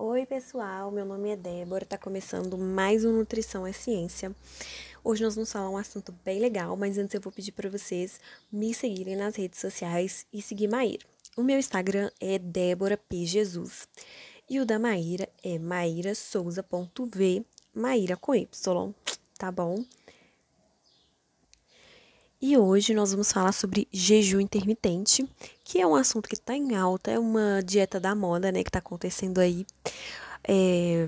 Oi, pessoal, meu nome é Débora, tá começando mais um Nutrição é Ciência. Hoje nós vamos falar um assunto bem legal, mas antes eu vou pedir para vocês me seguirem nas redes sociais e seguir Maíra. O meu Instagram é Débora P. Jesus e o da Maíra é maírasouza.v, Maíra com Y, tá bom? E hoje nós vamos falar sobre jejum intermitente, que é um assunto que está em alta, é uma dieta da moda, né, que está acontecendo aí. É,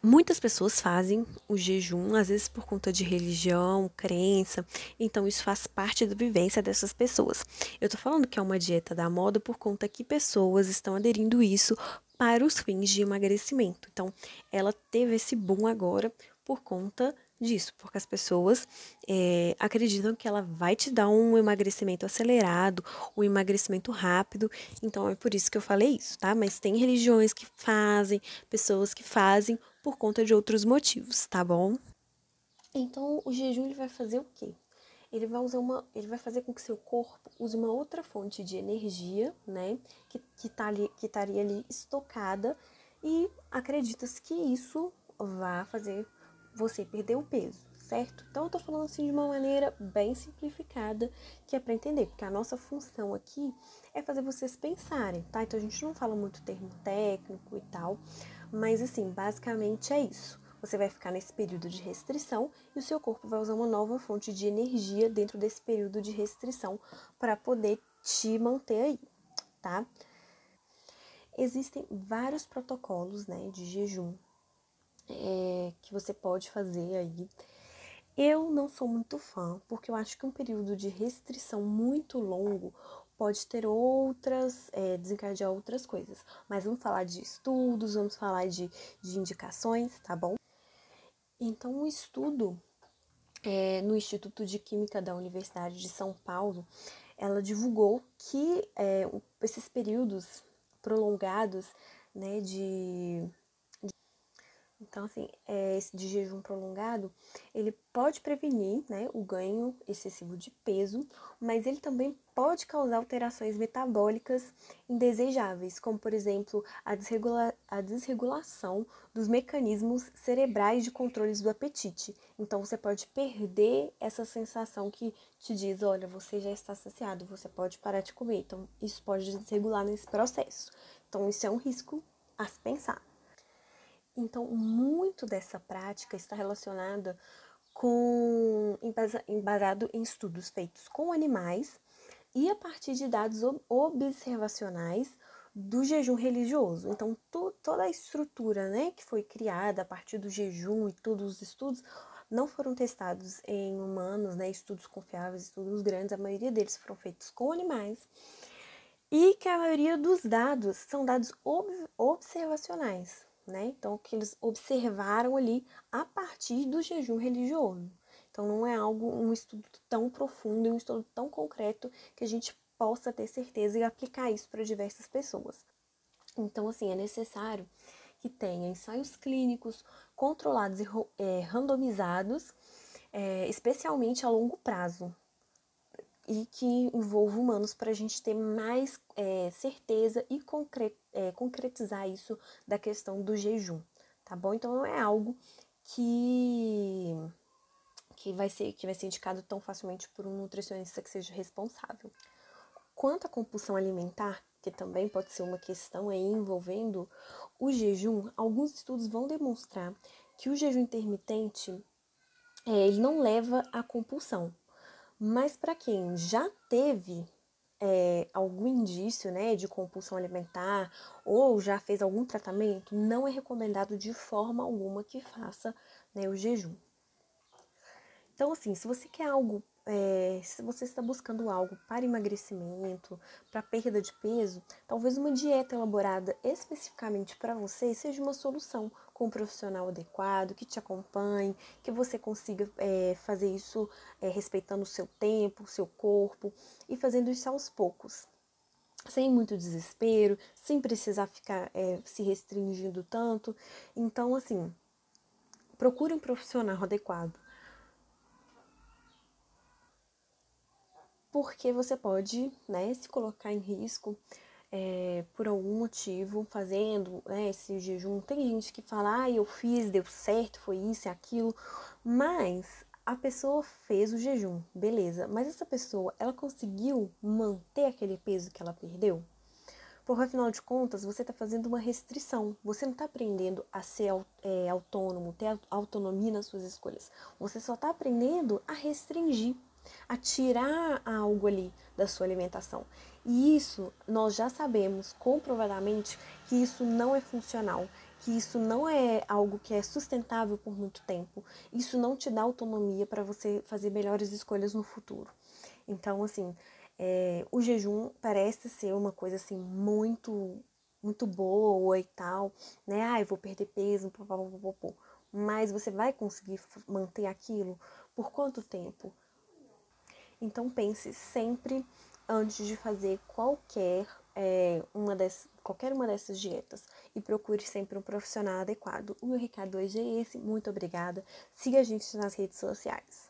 muitas pessoas fazem o jejum, às vezes por conta de religião, crença, então isso faz parte da vivência dessas pessoas. Eu tô falando que é uma dieta da moda por conta que pessoas estão aderindo isso para os fins de emagrecimento. Então, ela teve esse boom agora por conta disso, porque as pessoas é, acreditam que ela vai te dar um emagrecimento acelerado, um emagrecimento rápido, então é por isso que eu falei isso, tá? Mas tem religiões que fazem, pessoas que fazem por conta de outros motivos, tá bom? Então o jejum ele vai fazer o quê? Ele vai usar uma, ele vai fazer com que seu corpo use uma outra fonte de energia, né? Que, que, tá ali, que estaria ali estocada e acredita-se que isso vai fazer você perder o peso, certo? Então eu tô falando assim de uma maneira bem simplificada, que é para entender, porque a nossa função aqui é fazer vocês pensarem, tá? Então a gente não fala muito termo técnico e tal, mas assim, basicamente é isso. Você vai ficar nesse período de restrição e o seu corpo vai usar uma nova fonte de energia dentro desse período de restrição para poder te manter aí, tá? Existem vários protocolos, né, de jejum é, que você pode fazer aí. Eu não sou muito fã, porque eu acho que um período de restrição muito longo pode ter outras, é, desencadear outras coisas. Mas vamos falar de estudos, vamos falar de, de indicações, tá bom? Então, um estudo é, no Instituto de Química da Universidade de São Paulo, ela divulgou que é, esses períodos prolongados né, de então, assim, é, esse de jejum prolongado, ele pode prevenir né, o ganho excessivo de peso, mas ele também pode causar alterações metabólicas indesejáveis, como, por exemplo, a, desregula a desregulação dos mecanismos cerebrais de controles do apetite. Então, você pode perder essa sensação que te diz, olha, você já está saciado, você pode parar de comer. Então, isso pode desregular nesse processo. Então, isso é um risco a se pensar. Então, muito dessa prática está relacionada com embasado em estudos feitos com animais e a partir de dados observacionais do jejum religioso. Então, toda a estrutura né, que foi criada a partir do jejum e todos os estudos não foram testados em humanos, né, estudos confiáveis, estudos grandes, a maioria deles foram feitos com animais. E que a maioria dos dados são dados ob observacionais, né? Então, que eles observaram ali a partir do jejum religioso. Então, não é algo, um estudo tão profundo, um estudo tão concreto que a gente possa ter certeza e aplicar isso para diversas pessoas. Então, assim, é necessário que tenha ensaios clínicos controlados e é, randomizados, é, especialmente a longo prazo, e que envolva humanos para a gente ter mais é, certeza e concre é, concretizar isso da questão do jejum, tá bom? Então não é algo que que vai ser que vai ser indicado tão facilmente por um nutricionista que seja responsável. Quanto à compulsão alimentar, que também pode ser uma questão aí envolvendo o jejum, alguns estudos vão demonstrar que o jejum intermitente é, ele não leva à compulsão, mas para quem já teve é, algum indício né, de compulsão alimentar ou já fez algum tratamento, não é recomendado de forma alguma que faça né, o jejum. Então, assim, se você quer algo é, se você está buscando algo para emagrecimento, para perda de peso, talvez uma dieta elaborada especificamente para você seja uma solução com um profissional adequado, que te acompanhe, que você consiga é, fazer isso é, respeitando o seu tempo, o seu corpo e fazendo isso aos poucos. Sem muito desespero, sem precisar ficar se restringindo tanto. Então, assim, procure um profissional adequado porque você pode né, se colocar em risco é, por algum motivo fazendo né, esse jejum. Tem gente que fala, ah, eu fiz, deu certo, foi isso e aquilo, mas a pessoa fez o jejum, beleza, mas essa pessoa, ela conseguiu manter aquele peso que ela perdeu? Porque afinal de contas, você está fazendo uma restrição. Você não está aprendendo a ser é, autônomo, ter autonomia nas suas escolhas. Você só está aprendendo a restringir, a tirar algo ali da sua alimentação. E isso nós já sabemos comprovadamente que isso não é funcional, que isso não é algo que é sustentável por muito tempo. Isso não te dá autonomia para você fazer melhores escolhas no futuro. Então, assim, é, o jejum parece ser uma coisa assim muito muito boa e tal, né? Ah, eu vou perder peso, pô, mas você vai conseguir manter aquilo por quanto tempo? Então pense sempre antes de fazer qualquer é, uma dessas, qualquer uma dessas dietas e procure sempre um profissional adequado. O meu recado hoje é esse. Muito obrigada. Siga a gente nas redes sociais.